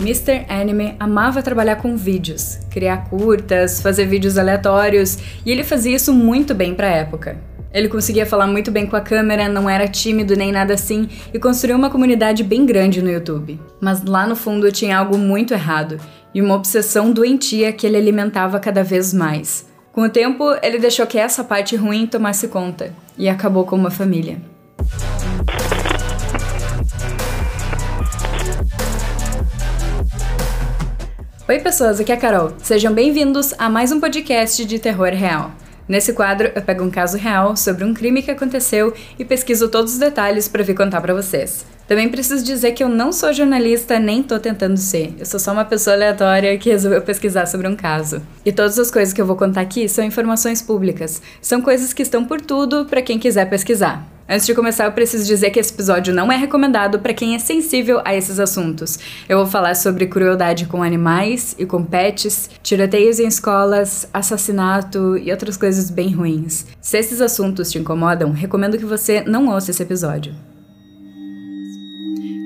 Mr. Anime amava trabalhar com vídeos, criar curtas, fazer vídeos aleatórios, e ele fazia isso muito bem para a época. Ele conseguia falar muito bem com a câmera, não era tímido nem nada assim e construiu uma comunidade bem grande no YouTube. Mas lá no fundo tinha algo muito errado e uma obsessão doentia que ele alimentava cada vez mais. Com o tempo, ele deixou que essa parte ruim tomasse conta e acabou com uma família. Oi, pessoas, aqui é a Carol. Sejam bem-vindos a mais um podcast de terror real. Nesse quadro, eu pego um caso real sobre um crime que aconteceu e pesquiso todos os detalhes para vir contar para vocês. Também preciso dizer que eu não sou jornalista nem tô tentando ser. Eu sou só uma pessoa aleatória que resolveu pesquisar sobre um caso. E todas as coisas que eu vou contar aqui são informações públicas. São coisas que estão por tudo para quem quiser pesquisar. Antes de começar, eu preciso dizer que esse episódio não é recomendado para quem é sensível a esses assuntos. Eu vou falar sobre crueldade com animais e com pets, tiroteios em escolas, assassinato e outras coisas bem ruins. Se esses assuntos te incomodam, recomendo que você não ouça esse episódio.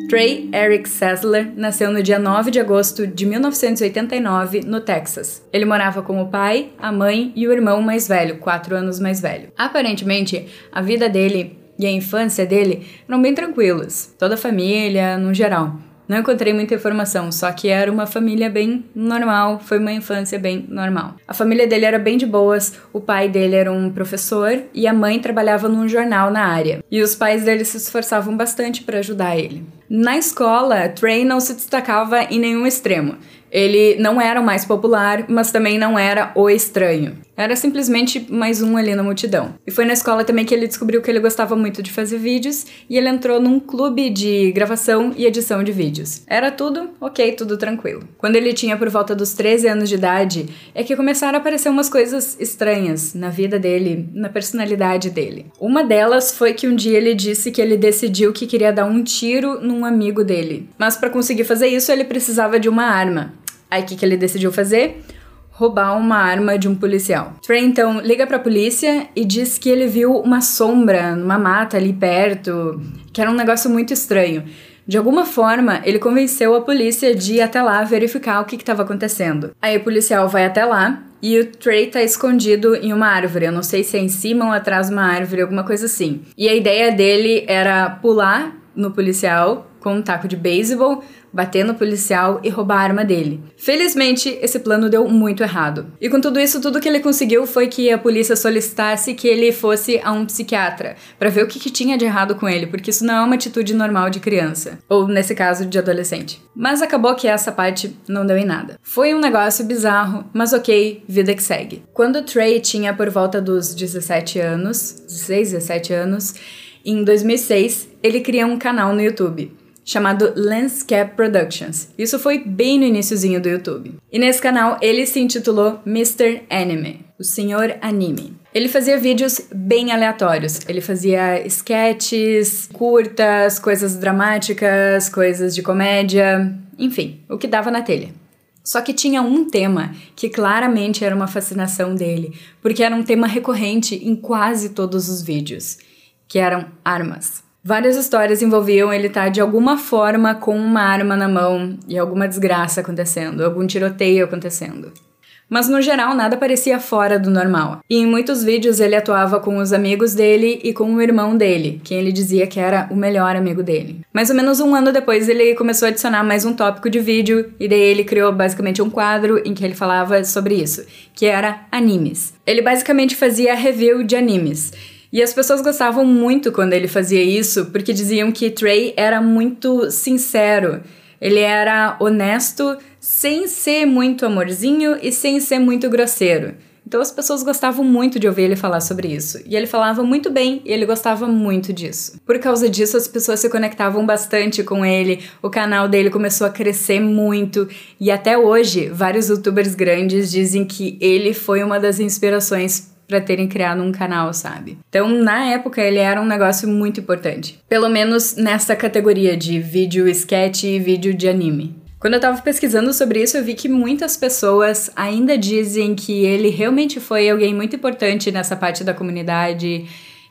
Trey Eric Sessler nasceu no dia 9 de agosto de 1989, no Texas. Ele morava com o pai, a mãe e o irmão mais velho, quatro anos mais velho. Aparentemente, a vida dele e a infância dele eram bem tranquilos, toda a família, no geral. Não encontrei muita informação, só que era uma família bem normal, foi uma infância bem normal. A família dele era bem de boas, o pai dele era um professor e a mãe trabalhava num jornal na área. E os pais dele se esforçavam bastante para ajudar ele. Na escola, Trey não se destacava em nenhum extremo. Ele não era o mais popular, mas também não era o estranho. Era simplesmente mais um ali na multidão. E foi na escola também que ele descobriu que ele gostava muito de fazer vídeos e ele entrou num clube de gravação e edição de vídeos. Era tudo ok, tudo tranquilo. Quando ele tinha por volta dos 13 anos de idade, é que começaram a aparecer umas coisas estranhas na vida dele, na personalidade dele. Uma delas foi que um dia ele disse que ele decidiu que queria dar um tiro num amigo dele. Mas para conseguir fazer isso, ele precisava de uma arma. Aí o que, que ele decidiu fazer? roubar uma arma de um policial. Trey então liga para a polícia e diz que ele viu uma sombra numa mata ali perto, que era um negócio muito estranho. De alguma forma, ele convenceu a polícia de ir até lá verificar o que estava acontecendo. Aí o policial vai até lá e o Trey tá escondido em uma árvore. Eu não sei se é em cima ou atrás de uma árvore, alguma coisa assim. E a ideia dele era pular no policial com um taco de beisebol, bater no policial e roubar a arma dele. Felizmente, esse plano deu muito errado. E com tudo isso, tudo que ele conseguiu foi que a polícia solicitasse que ele fosse a um psiquiatra para ver o que, que, tinha de errado com ele, porque isso não é uma atitude normal de criança, ou nesse caso, de adolescente. Mas acabou que essa parte não deu em nada. Foi um negócio bizarro, mas ok, vida que segue. Quando Trey tinha por volta dos 17 anos, 16, 17 anos, em 2006, ele criou um canal no YouTube chamado Landscape Productions. Isso foi bem no iníciozinho do YouTube. E nesse canal ele se intitulou Mr. Anime, o Senhor Anime. Ele fazia vídeos bem aleatórios. Ele fazia sketches, curtas, coisas dramáticas, coisas de comédia, enfim, o que dava na telha. Só que tinha um tema que claramente era uma fascinação dele, porque era um tema recorrente em quase todos os vídeos, que eram armas. Várias histórias envolviam ele estar de alguma forma com uma arma na mão e alguma desgraça acontecendo, algum tiroteio acontecendo. Mas no geral nada parecia fora do normal. E em muitos vídeos ele atuava com os amigos dele e com o irmão dele, quem ele dizia que era o melhor amigo dele. Mais ou menos um ano depois ele começou a adicionar mais um tópico de vídeo e daí ele criou basicamente um quadro em que ele falava sobre isso, que era animes. Ele basicamente fazia review de animes. E as pessoas gostavam muito quando ele fazia isso, porque diziam que Trey era muito sincero. Ele era honesto, sem ser muito amorzinho e sem ser muito grosseiro. Então as pessoas gostavam muito de ouvir ele falar sobre isso. E ele falava muito bem e ele gostava muito disso. Por causa disso, as pessoas se conectavam bastante com ele, o canal dele começou a crescer muito. E até hoje, vários youtubers grandes dizem que ele foi uma das inspirações para terem criado um canal, sabe? Então, na época, ele era um negócio muito importante. Pelo menos nessa categoria de vídeo sketch e vídeo de anime. Quando eu tava pesquisando sobre isso, eu vi que muitas pessoas ainda dizem que ele realmente foi alguém muito importante nessa parte da comunidade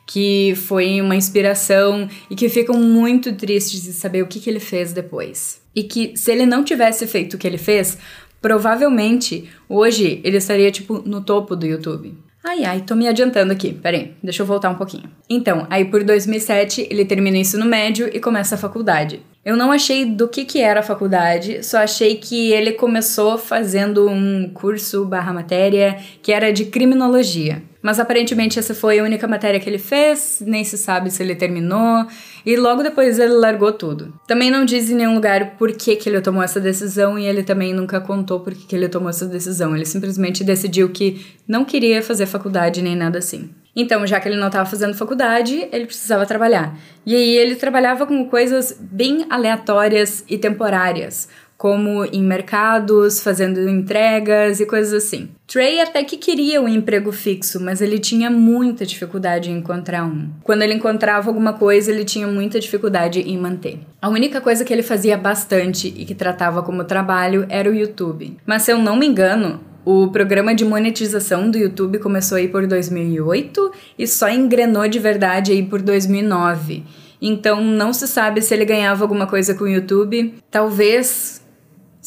que foi uma inspiração e que ficam muito tristes de saber o que, que ele fez depois. E que se ele não tivesse feito o que ele fez, provavelmente hoje ele estaria tipo no topo do YouTube. Ai, ai, tô me adiantando aqui. Peraí, deixa eu voltar um pouquinho. Então, aí por 2007 ele termina o ensino médio e começa a faculdade. Eu não achei do que, que era a faculdade, só achei que ele começou fazendo um curso barra matéria que era de criminologia. Mas aparentemente essa foi a única matéria que ele fez, nem se sabe se ele terminou, e logo depois ele largou tudo. Também não diz em nenhum lugar por que, que ele tomou essa decisão, e ele também nunca contou por que, que ele tomou essa decisão. Ele simplesmente decidiu que não queria fazer faculdade nem nada assim. Então, já que ele não estava fazendo faculdade, ele precisava trabalhar. E aí ele trabalhava com coisas bem aleatórias e temporárias, como em mercados, fazendo entregas e coisas assim. Trey até que queria um emprego fixo, mas ele tinha muita dificuldade em encontrar um. Quando ele encontrava alguma coisa, ele tinha muita dificuldade em manter. A única coisa que ele fazia bastante e que tratava como trabalho era o YouTube. Mas se eu não me engano, o programa de monetização do YouTube começou aí por 2008 e só engrenou de verdade aí por 2009. Então não se sabe se ele ganhava alguma coisa com o YouTube. Talvez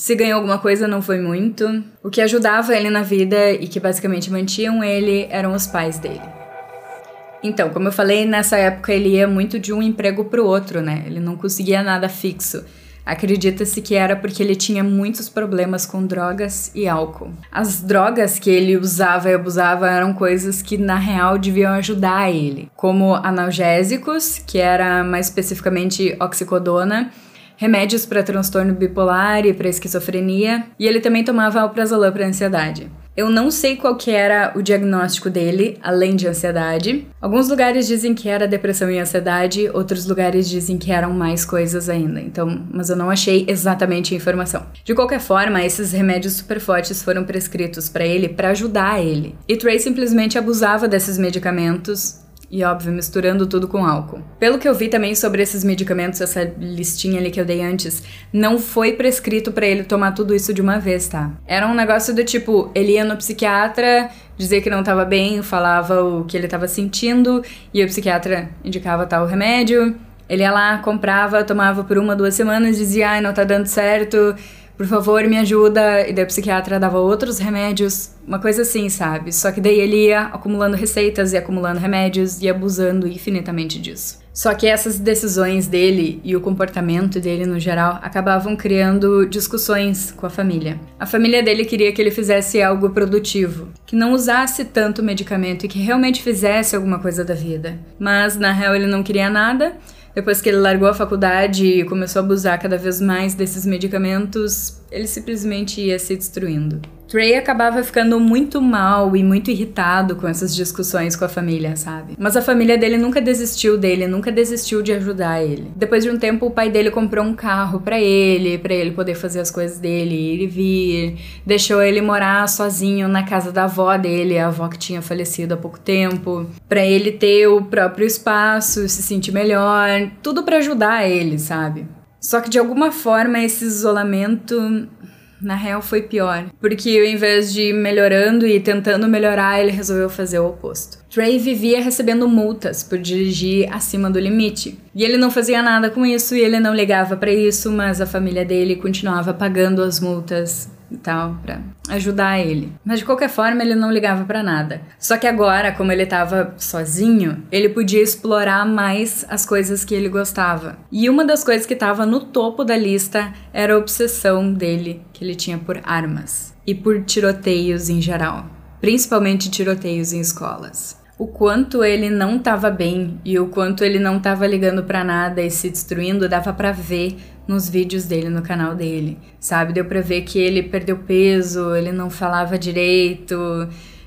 se ganhou alguma coisa não foi muito. O que ajudava ele na vida e que basicamente mantinham ele eram os pais dele. Então, como eu falei, nessa época ele ia muito de um emprego para o outro, né? Ele não conseguia nada fixo. Acredita-se que era porque ele tinha muitos problemas com drogas e álcool. As drogas que ele usava e abusava eram coisas que na real deviam ajudar ele, como analgésicos, que era mais especificamente oxicodona, remédios para transtorno bipolar e para esquizofrenia, e ele também tomava alprazolam para ansiedade. Eu não sei qual que era o diagnóstico dele, além de ansiedade. Alguns lugares dizem que era depressão e ansiedade, outros lugares dizem que eram mais coisas ainda. Então, mas eu não achei exatamente a informação. De qualquer forma, esses remédios super fortes foram prescritos para ele para ajudar ele. E Trey simplesmente abusava desses medicamentos e óbvio, misturando tudo com álcool. Pelo que eu vi também sobre esses medicamentos, essa listinha ali que eu dei antes, não foi prescrito para ele tomar tudo isso de uma vez, tá? Era um negócio do tipo, ele ia no psiquiatra, dizer que não tava bem, falava o que ele tava sentindo, e o psiquiatra indicava tal remédio. Ele ia lá, comprava, tomava por uma, duas semanas, dizia, ai, não tá dando certo, por favor, me ajuda. E daí o psiquiatra dava outros remédios, uma coisa assim, sabe? Só que daí ele ia acumulando receitas e acumulando remédios e abusando infinitamente disso. Só que essas decisões dele e o comportamento dele no geral acabavam criando discussões com a família. A família dele queria que ele fizesse algo produtivo, que não usasse tanto medicamento e que realmente fizesse alguma coisa da vida. Mas na real ele não queria nada depois que ele largou a faculdade e começou a abusar cada vez mais desses medicamentos, ele simplesmente ia se destruindo. Trey acabava ficando muito mal e muito irritado com essas discussões com a família, sabe? Mas a família dele nunca desistiu dele, nunca desistiu de ajudar ele. Depois de um tempo, o pai dele comprou um carro para ele, para ele poder fazer as coisas dele, ir e vir. Deixou ele morar sozinho na casa da avó dele, a avó que tinha falecido há pouco tempo, para ele ter o próprio espaço, se sentir melhor, tudo para ajudar ele, sabe? Só que de alguma forma esse isolamento na real foi pior, porque ao invés de ir melhorando e tentando melhorar, ele resolveu fazer o oposto. Trey vivia recebendo multas por dirigir acima do limite. E ele não fazia nada com isso e ele não ligava para isso, mas a família dele continuava pagando as multas e tal, pra ajudar ele. Mas de qualquer forma, ele não ligava para nada. Só que agora, como ele tava sozinho, ele podia explorar mais as coisas que ele gostava. E uma das coisas que tava no topo da lista era a obsessão dele, que ele tinha por armas e por tiroteios em geral, principalmente tiroteios em escolas o quanto ele não estava bem e o quanto ele não estava ligando para nada e se destruindo, dava para ver nos vídeos dele no canal dele, sabe? Deu para ver que ele perdeu peso, ele não falava direito,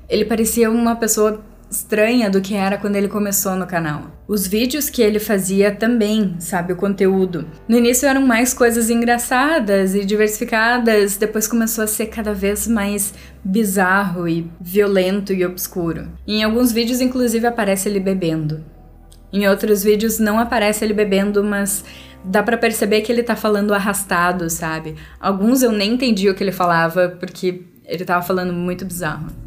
ele parecia uma pessoa estranha do que era quando ele começou no canal. Os vídeos que ele fazia também, sabe, o conteúdo. No início eram mais coisas engraçadas e diversificadas, depois começou a ser cada vez mais bizarro e violento e obscuro. Em alguns vídeos, inclusive, aparece ele bebendo. Em outros vídeos não aparece ele bebendo, mas dá para perceber que ele tá falando arrastado, sabe? Alguns eu nem entendi o que ele falava porque ele tava falando muito bizarro.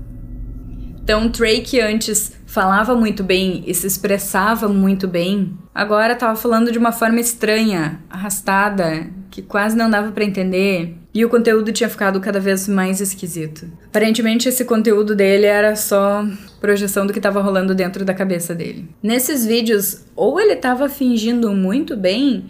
Então, Trey, que antes falava muito bem e se expressava muito bem, agora estava falando de uma forma estranha, arrastada, que quase não dava para entender. E o conteúdo tinha ficado cada vez mais esquisito. Aparentemente, esse conteúdo dele era só projeção do que estava rolando dentro da cabeça dele. Nesses vídeos, ou ele estava fingindo muito bem,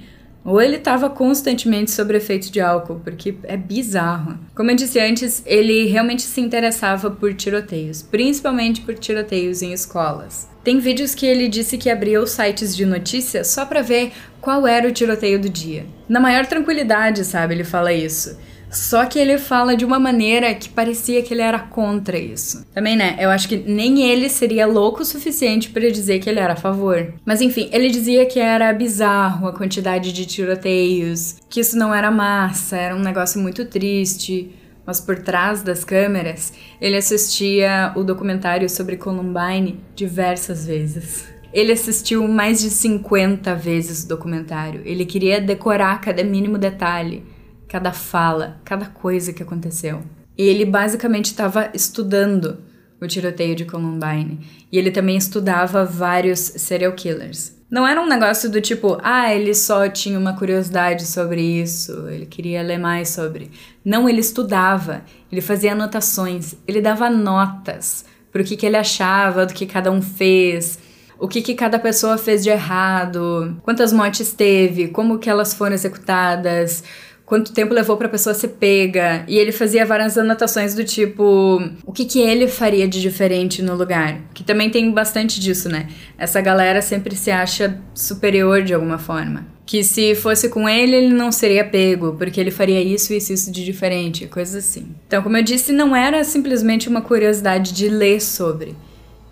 ou ele estava constantemente sob efeito de álcool, porque é bizarro. Como eu disse antes, ele realmente se interessava por tiroteios, principalmente por tiroteios em escolas. Tem vídeos que ele disse que abria os sites de notícias só para ver qual era o tiroteio do dia. Na maior tranquilidade, sabe? Ele fala isso. Só que ele fala de uma maneira que parecia que ele era contra isso. Também, né? Eu acho que nem ele seria louco o suficiente para dizer que ele era a favor. Mas enfim, ele dizia que era bizarro a quantidade de tiroteios, que isso não era massa, era um negócio muito triste. Mas por trás das câmeras, ele assistia o documentário sobre Columbine diversas vezes. Ele assistiu mais de 50 vezes o documentário. Ele queria decorar cada mínimo detalhe cada fala, cada coisa que aconteceu. E ele basicamente estava estudando o tiroteio de Columbine. E ele também estudava vários serial killers. Não era um negócio do tipo, ah, ele só tinha uma curiosidade sobre isso, ele queria ler mais sobre. Não, ele estudava, ele fazia anotações, ele dava notas pro que, que ele achava do que cada um fez, o que, que cada pessoa fez de errado, quantas mortes teve, como que elas foram executadas, quanto tempo levou para a pessoa ser pega. E ele fazia várias anotações do tipo, o que que ele faria de diferente no lugar? Que também tem bastante disso, né? Essa galera sempre se acha superior de alguma forma. Que se fosse com ele, ele não seria pego, porque ele faria isso e isso, isso de diferente, coisas assim. Então, como eu disse, não era simplesmente uma curiosidade de ler sobre.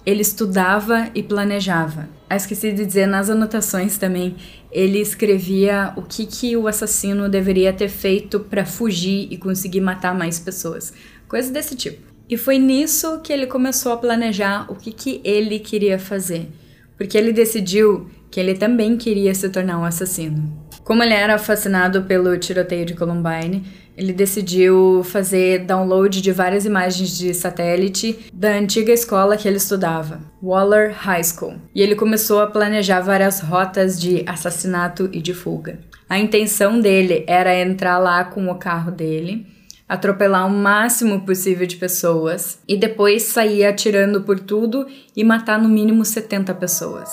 Ele estudava e planejava. Ah, esqueci de dizer nas anotações também, ele escrevia o que, que o assassino deveria ter feito para fugir e conseguir matar mais pessoas. Coisas desse tipo. E foi nisso que ele começou a planejar o que, que ele queria fazer. Porque ele decidiu que ele também queria se tornar um assassino. Como ele era fascinado pelo tiroteio de Columbine, ele decidiu fazer download de várias imagens de satélite da antiga escola que ele estudava, Waller High School, e ele começou a planejar várias rotas de assassinato e de fuga. A intenção dele era entrar lá com o carro dele, atropelar o máximo possível de pessoas e depois sair atirando por tudo e matar no mínimo 70 pessoas.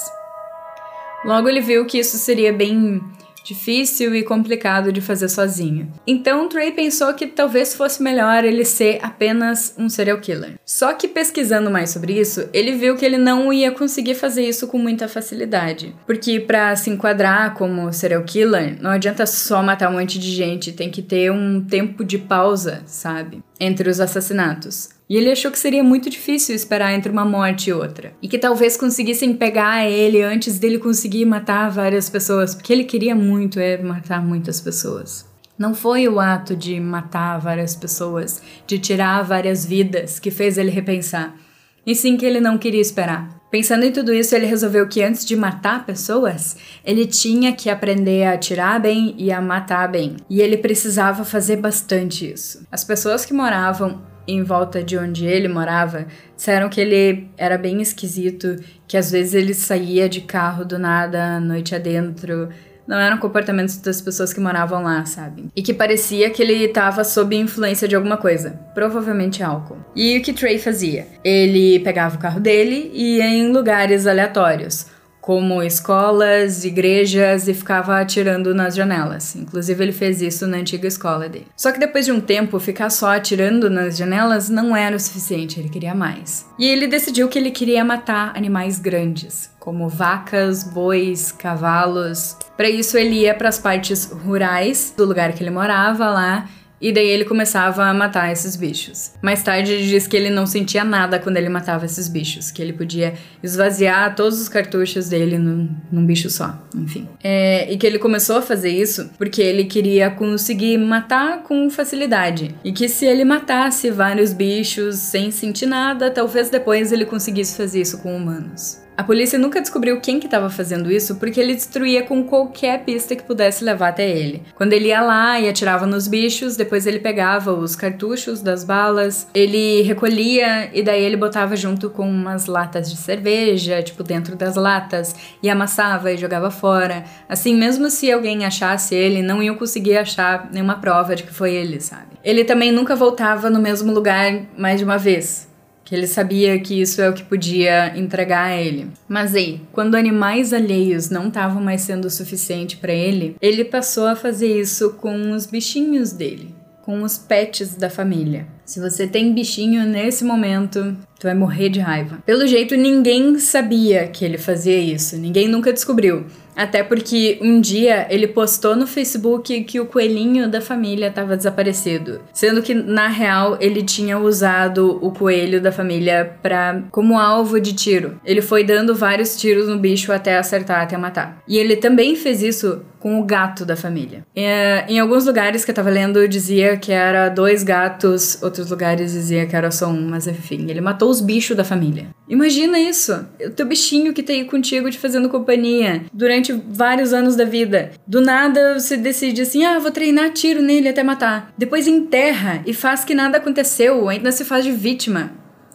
Logo ele viu que isso seria bem difícil e complicado de fazer sozinho. Então Trey pensou que talvez fosse melhor ele ser apenas um serial killer. Só que pesquisando mais sobre isso, ele viu que ele não ia conseguir fazer isso com muita facilidade, porque para se enquadrar como serial killer, não adianta só matar um monte de gente, tem que ter um tempo de pausa, sabe, entre os assassinatos. E ele achou que seria muito difícil esperar entre uma morte e outra. E que talvez conseguissem pegar ele antes dele conseguir matar várias pessoas, porque ele queria muito é, matar muitas pessoas. Não foi o ato de matar várias pessoas, de tirar várias vidas, que fez ele repensar. E sim que ele não queria esperar. Pensando em tudo isso, ele resolveu que antes de matar pessoas, ele tinha que aprender a atirar bem e a matar bem. E ele precisava fazer bastante isso. As pessoas que moravam em volta de onde ele morava disseram que ele era bem esquisito, que às vezes ele saía de carro do nada, noite adentro. Não eram comportamentos das pessoas que moravam lá, sabe? E que parecia que ele estava sob influência de alguma coisa, provavelmente álcool. E o que Trey fazia? Ele pegava o carro dele e ia em lugares aleatórios como escolas, igrejas e ficava atirando nas janelas. Inclusive, ele fez isso na antiga escola dele. Só que depois de um tempo, ficar só atirando nas janelas não era o suficiente, ele queria mais. E ele decidiu que ele queria matar animais grandes, como vacas, bois, cavalos. Para isso, ele ia para as partes rurais do lugar que ele morava lá e daí ele começava a matar esses bichos. Mais tarde ele diz que ele não sentia nada quando ele matava esses bichos, que ele podia esvaziar todos os cartuchos dele num, num bicho só, enfim. É, e que ele começou a fazer isso porque ele queria conseguir matar com facilidade. E que se ele matasse vários bichos sem sentir nada, talvez depois ele conseguisse fazer isso com humanos. A polícia nunca descobriu quem que estava fazendo isso porque ele destruía com qualquer pista que pudesse levar até ele. Quando ele ia lá e atirava nos bichos, depois ele pegava os cartuchos das balas, ele recolhia e daí ele botava junto com umas latas de cerveja, tipo dentro das latas, e amassava e jogava fora. Assim, mesmo se alguém achasse ele, não iam conseguir achar nenhuma prova de que foi ele, sabe? Ele também nunca voltava no mesmo lugar mais de uma vez que ele sabia que isso é o que podia entregar a ele. Mas aí, quando animais alheios não estavam mais sendo o suficiente para ele, ele passou a fazer isso com os bichinhos dele, com os pets da família. Se você tem bichinho nesse momento, tu vai morrer de raiva. Pelo jeito, ninguém sabia que ele fazia isso, ninguém nunca descobriu. Até porque um dia ele postou no Facebook que o coelhinho da família estava desaparecido, sendo que na real ele tinha usado o coelho da família para como alvo de tiro. Ele foi dando vários tiros no bicho até acertar, até matar. E ele também fez isso com o gato da família. É, em alguns lugares que eu tava lendo dizia que era dois gatos, outros lugares dizia que era só um, mas enfim, ele matou os bichos da família. Imagina isso, o teu bichinho que tá aí contigo te fazendo companhia durante vários anos da vida. Do nada você decide assim, ah, vou treinar tiro nele até matar. Depois enterra e faz que nada aconteceu, ainda se faz de vítima.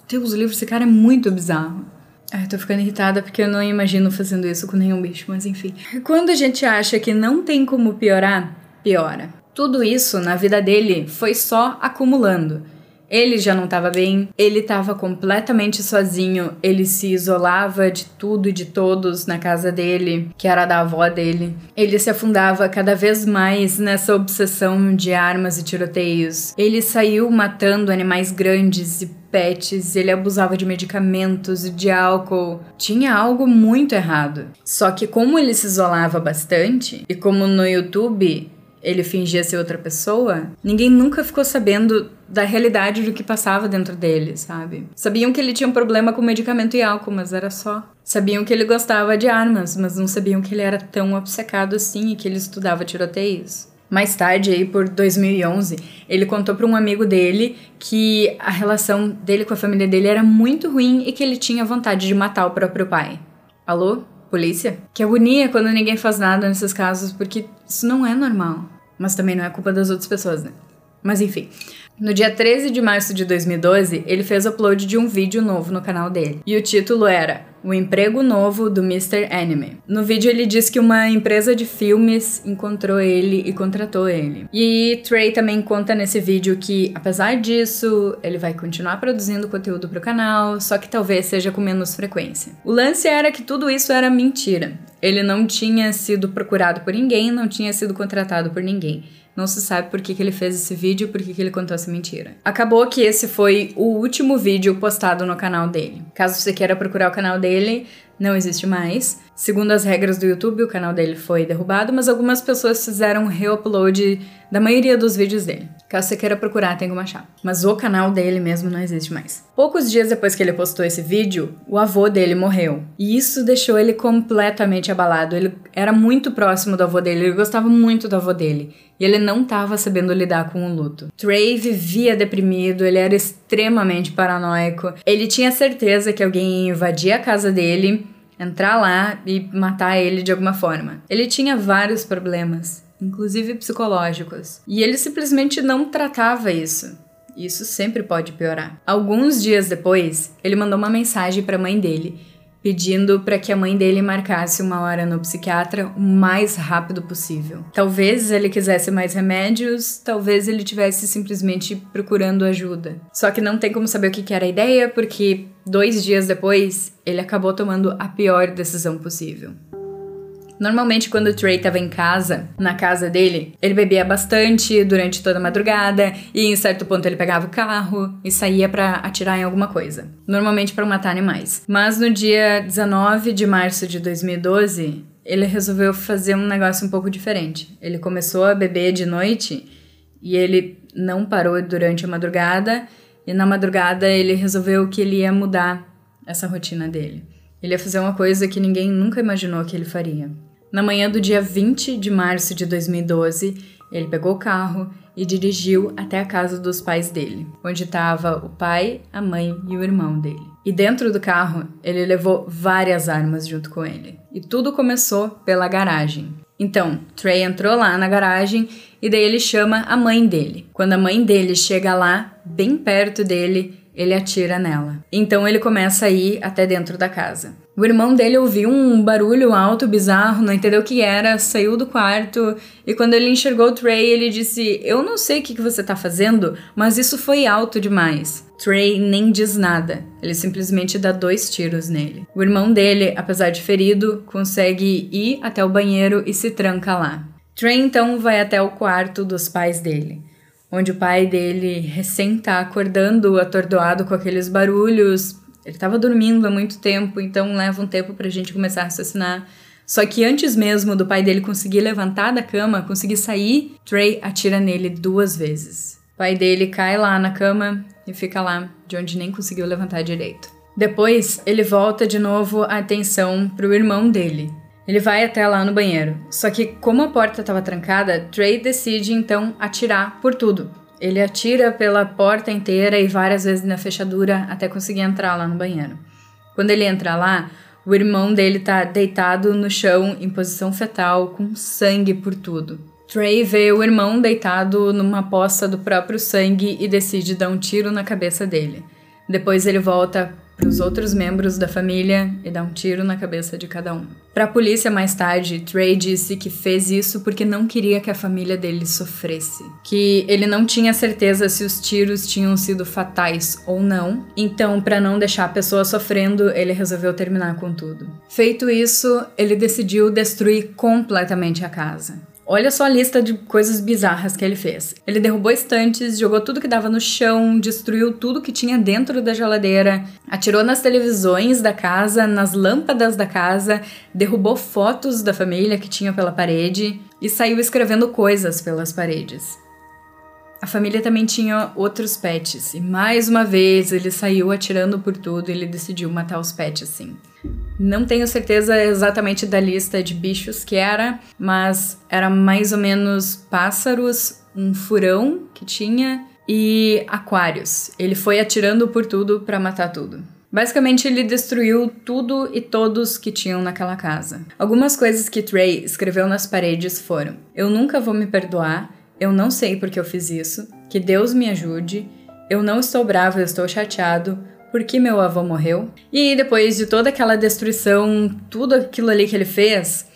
Deus livre, esse cara é muito bizarro. Ai, tô ficando irritada porque eu não imagino fazendo isso com nenhum bicho, mas enfim. Quando a gente acha que não tem como piorar, piora. Tudo isso na vida dele foi só acumulando. Ele já não estava bem, ele estava completamente sozinho, ele se isolava de tudo e de todos na casa dele, que era da avó dele. Ele se afundava cada vez mais nessa obsessão de armas e tiroteios. Ele saiu matando animais grandes e pets, ele abusava de medicamentos e de álcool. Tinha algo muito errado. Só que como ele se isolava bastante e como no YouTube ele fingia ser outra pessoa, ninguém nunca ficou sabendo da realidade do que passava dentro dele, sabe? Sabiam que ele tinha um problema com medicamento e álcool, mas era só. Sabiam que ele gostava de armas, mas não sabiam que ele era tão obcecado assim e que ele estudava tiroteios. Mais tarde, aí por 2011, ele contou para um amigo dele que a relação dele com a família dele era muito ruim e que ele tinha vontade de matar o próprio pai. Alô? Polícia? Que agonia quando ninguém faz nada nesses casos, porque isso não é normal. Mas também não é culpa das outras pessoas, né? Mas enfim. No dia 13 de março de 2012, ele fez upload de um vídeo novo no canal dele. E o título era O Emprego Novo do Mr. Anime. No vídeo ele diz que uma empresa de filmes encontrou ele e contratou ele. E Trey também conta nesse vídeo que, apesar disso, ele vai continuar produzindo conteúdo pro canal, só que talvez seja com menos frequência. O lance era que tudo isso era mentira. Ele não tinha sido procurado por ninguém, não tinha sido contratado por ninguém. Não se sabe por que, que ele fez esse vídeo, por que, que ele contou essa mentira. Acabou que esse foi o último vídeo postado no canal dele. Caso você queira procurar o canal dele, não existe mais. Segundo as regras do YouTube, o canal dele foi derrubado, mas algumas pessoas fizeram reupload da maioria dos vídeos dele. Caso você queira procurar, tem como achar. Mas o canal dele mesmo não existe mais. Poucos dias depois que ele postou esse vídeo, o avô dele morreu. E isso deixou ele completamente abalado. Ele era muito próximo do avô dele, ele gostava muito do avô dele. E ele não estava sabendo lidar com o luto. Trey vivia deprimido, ele era extremamente paranoico. Ele tinha certeza que alguém ia invadir a casa dele, entrar lá e matar ele de alguma forma. Ele tinha vários problemas inclusive psicológicos. E ele simplesmente não tratava isso. Isso sempre pode piorar. Alguns dias depois, ele mandou uma mensagem para a mãe dele, pedindo para que a mãe dele marcasse uma hora no psiquiatra o mais rápido possível. Talvez ele quisesse mais remédios, talvez ele tivesse simplesmente procurando ajuda. Só que não tem como saber o que era a ideia, porque dois dias depois ele acabou tomando a pior decisão possível. Normalmente, quando o Trey tava em casa, na casa dele, ele bebia bastante durante toda a madrugada e em certo ponto ele pegava o carro e saía para atirar em alguma coisa. Normalmente para matar animais. Mas no dia 19 de março de 2012, ele resolveu fazer um negócio um pouco diferente. Ele começou a beber de noite e ele não parou durante a madrugada. E na madrugada ele resolveu que ele ia mudar essa rotina dele. Ele ia fazer uma coisa que ninguém nunca imaginou que ele faria. Na manhã do dia 20 de março de 2012, ele pegou o carro e dirigiu até a casa dos pais dele, onde estava o pai, a mãe e o irmão dele. E dentro do carro, ele levou várias armas junto com ele. E tudo começou pela garagem. Então, Trey entrou lá na garagem e daí ele chama a mãe dele. Quando a mãe dele chega lá, bem perto dele, ele atira nela. Então ele começa a ir até dentro da casa. O irmão dele ouviu um barulho alto, bizarro, não entendeu o que era, saiu do quarto e quando ele enxergou o Trey, ele disse: Eu não sei o que você tá fazendo, mas isso foi alto demais. Trey nem diz nada, ele simplesmente dá dois tiros nele. O irmão dele, apesar de ferido, consegue ir até o banheiro e se tranca lá. Trey então vai até o quarto dos pais dele onde o pai dele recém tá acordando, atordoado com aqueles barulhos, ele estava dormindo há muito tempo, então leva um tempo para a gente começar a raciocinar. Só que antes mesmo do pai dele conseguir levantar da cama, conseguir sair, Trey atira nele duas vezes. O pai dele cai lá na cama e fica lá, de onde nem conseguiu levantar direito. Depois, ele volta de novo a atenção pro irmão dele. Ele vai até lá no banheiro. Só que, como a porta estava trancada, Trey decide então atirar por tudo. Ele atira pela porta inteira e várias vezes na fechadura até conseguir entrar lá no banheiro. Quando ele entra lá, o irmão dele tá deitado no chão em posição fetal, com sangue por tudo. Trey vê o irmão deitado numa poça do próprio sangue e decide dar um tiro na cabeça dele. Depois ele volta para os outros membros da família e dá um tiro na cabeça de cada um. Para a polícia mais tarde, Trey disse que fez isso porque não queria que a família dele sofresse, que ele não tinha certeza se os tiros tinham sido fatais ou não. Então, para não deixar a pessoa sofrendo, ele resolveu terminar com tudo. Feito isso, ele decidiu destruir completamente a casa. Olha só a lista de coisas bizarras que ele fez. Ele derrubou estantes, jogou tudo que dava no chão, destruiu tudo que tinha dentro da geladeira, atirou nas televisões da casa, nas lâmpadas da casa, derrubou fotos da família que tinha pela parede e saiu escrevendo coisas pelas paredes. A família também tinha outros pets, e mais uma vez ele saiu atirando por tudo e ele decidiu matar os pets assim. Não tenho certeza exatamente da lista de bichos que era, mas era mais ou menos pássaros, um furão que tinha e aquários. Ele foi atirando por tudo para matar tudo. Basicamente, ele destruiu tudo e todos que tinham naquela casa. Algumas coisas que Trey escreveu nas paredes foram: Eu nunca vou me perdoar, eu não sei porque eu fiz isso, que Deus me ajude, eu não estou bravo, eu estou chateado, porque meu avô morreu. E depois de toda aquela destruição, tudo aquilo ali que ele fez,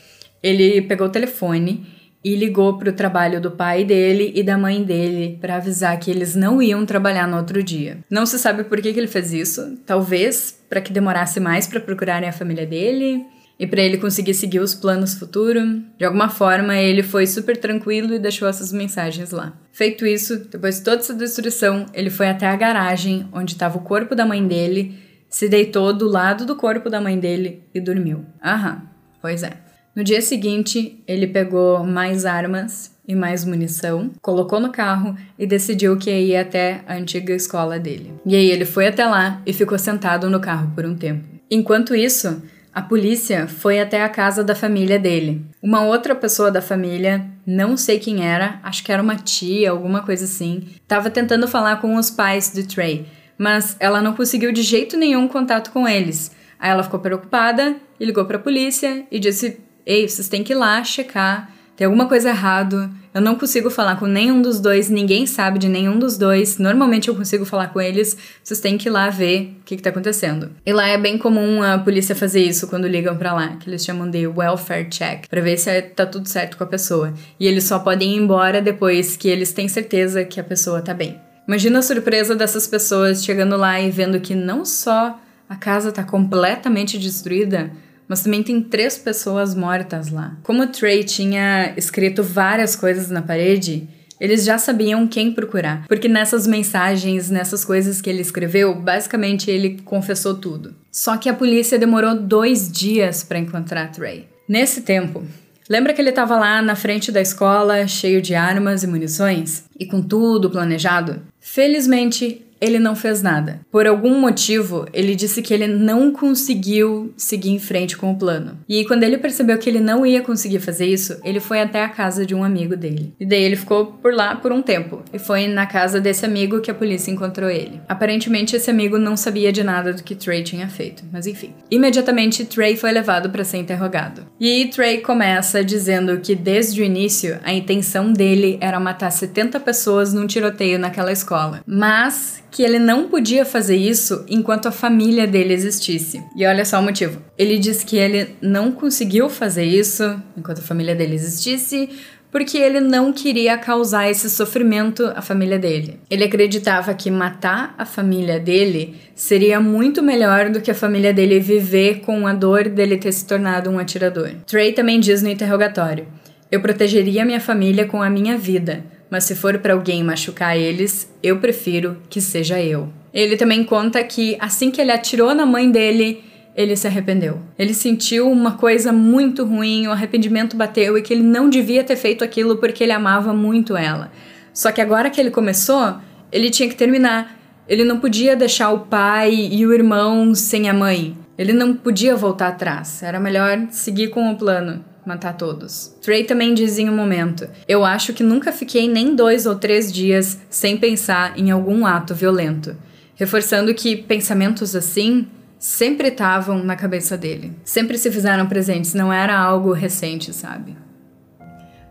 ele pegou o telefone e ligou para o trabalho do pai dele e da mãe dele para avisar que eles não iam trabalhar no outro dia. Não se sabe por que, que ele fez isso, talvez para que demorasse mais para procurarem a família dele e para ele conseguir seguir os planos futuros. De alguma forma, ele foi super tranquilo e deixou essas mensagens lá. Feito isso, depois de toda essa destruição, ele foi até a garagem onde estava o corpo da mãe dele, se deitou do lado do corpo da mãe dele e dormiu. Aham, pois é. No dia seguinte, ele pegou mais armas e mais munição, colocou no carro e decidiu que ia até a antiga escola dele. E aí ele foi até lá e ficou sentado no carro por um tempo. Enquanto isso, a polícia foi até a casa da família dele. Uma outra pessoa da família, não sei quem era, acho que era uma tia, alguma coisa assim, estava tentando falar com os pais de Trey, mas ela não conseguiu de jeito nenhum contato com eles. Aí ela ficou preocupada e ligou para a polícia e disse: "Ei, vocês têm que ir lá checar tem alguma coisa errado, eu não consigo falar com nenhum dos dois, ninguém sabe de nenhum dos dois. Normalmente eu consigo falar com eles, vocês têm que ir lá ver o que, que tá acontecendo. E lá é bem comum a polícia fazer isso quando ligam para lá, que eles chamam de welfare check, para ver se tá tudo certo com a pessoa. E eles só podem ir embora depois que eles têm certeza que a pessoa tá bem. Imagina a surpresa dessas pessoas chegando lá e vendo que não só a casa tá completamente destruída, mas também tem três pessoas mortas lá. Como o Trey tinha escrito várias coisas na parede, eles já sabiam quem procurar, porque nessas mensagens, nessas coisas que ele escreveu, basicamente ele confessou tudo. Só que a polícia demorou dois dias para encontrar Trey. Nesse tempo, lembra que ele estava lá na frente da escola, cheio de armas e munições? E com tudo planejado? Felizmente, ele não fez nada. Por algum motivo, ele disse que ele não conseguiu seguir em frente com o plano. E quando ele percebeu que ele não ia conseguir fazer isso, ele foi até a casa de um amigo dele. E daí ele ficou por lá por um tempo. E foi na casa desse amigo que a polícia encontrou ele. Aparentemente, esse amigo não sabia de nada do que Trey tinha feito, mas enfim. Imediatamente, Trey foi levado para ser interrogado. E Trey começa dizendo que desde o início a intenção dele era matar 70 pessoas num tiroteio naquela escola. Mas que ele não podia fazer isso enquanto a família dele existisse. E olha só o motivo. Ele diz que ele não conseguiu fazer isso enquanto a família dele existisse porque ele não queria causar esse sofrimento à família dele. Ele acreditava que matar a família dele seria muito melhor do que a família dele viver com a dor dele ter se tornado um atirador. Trey também diz no interrogatório: Eu protegeria minha família com a minha vida mas se for para alguém machucar eles, eu prefiro que seja eu. Ele também conta que assim que ele atirou na mãe dele, ele se arrependeu. Ele sentiu uma coisa muito ruim, o arrependimento bateu e que ele não devia ter feito aquilo porque ele amava muito ela. Só que agora que ele começou, ele tinha que terminar. Ele não podia deixar o pai e o irmão sem a mãe. Ele não podia voltar atrás. Era melhor seguir com o plano matar todos. Trey também diz em um momento: Eu acho que nunca fiquei nem dois ou três dias sem pensar em algum ato violento, reforçando que pensamentos assim sempre estavam na cabeça dele. Sempre se fizeram presentes, não era algo recente, sabe?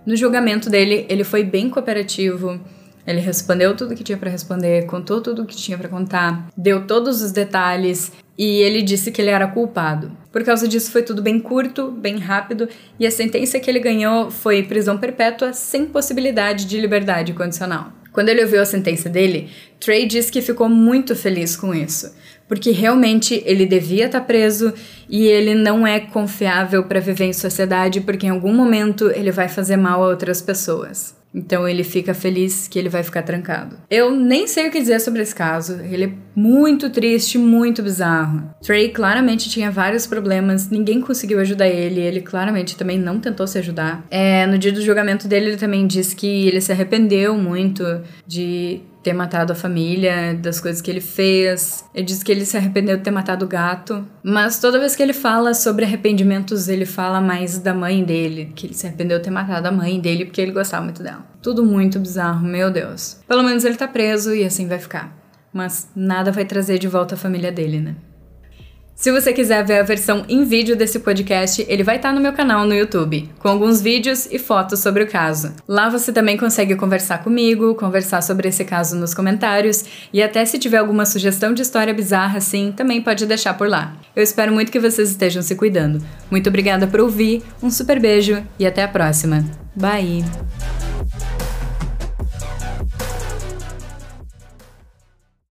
No julgamento dele, ele foi bem cooperativo. Ele respondeu tudo que tinha para responder, contou tudo que tinha para contar, deu todos os detalhes e ele disse que ele era culpado. Por causa disso, foi tudo bem curto, bem rápido, e a sentença que ele ganhou foi prisão perpétua sem possibilidade de liberdade condicional. Quando ele ouviu a sentença dele, Trey disse que ficou muito feliz com isso, porque realmente ele devia estar tá preso e ele não é confiável para viver em sociedade porque em algum momento ele vai fazer mal a outras pessoas. Então ele fica feliz que ele vai ficar trancado. Eu nem sei o que dizer sobre esse caso. Ele é muito triste, muito bizarro. Trey claramente tinha vários problemas, ninguém conseguiu ajudar ele, ele claramente também não tentou se ajudar. É, no dia do julgamento dele, ele também disse que ele se arrependeu muito de ter matado a família, das coisas que ele fez. Ele diz que ele se arrependeu de ter matado o gato. Mas toda vez que ele fala sobre arrependimentos, ele fala mais da mãe dele, que ele se arrependeu de ter matado a mãe dele porque ele gostava muito dela. Tudo muito bizarro, meu Deus. Pelo menos ele tá preso e assim vai ficar. Mas nada vai trazer de volta a família dele, né? Se você quiser ver a versão em vídeo desse podcast, ele vai estar no meu canal no YouTube, com alguns vídeos e fotos sobre o caso. Lá você também consegue conversar comigo, conversar sobre esse caso nos comentários e até se tiver alguma sugestão de história bizarra assim, também pode deixar por lá. Eu espero muito que vocês estejam se cuidando. Muito obrigada por ouvir, um super beijo e até a próxima. Bye!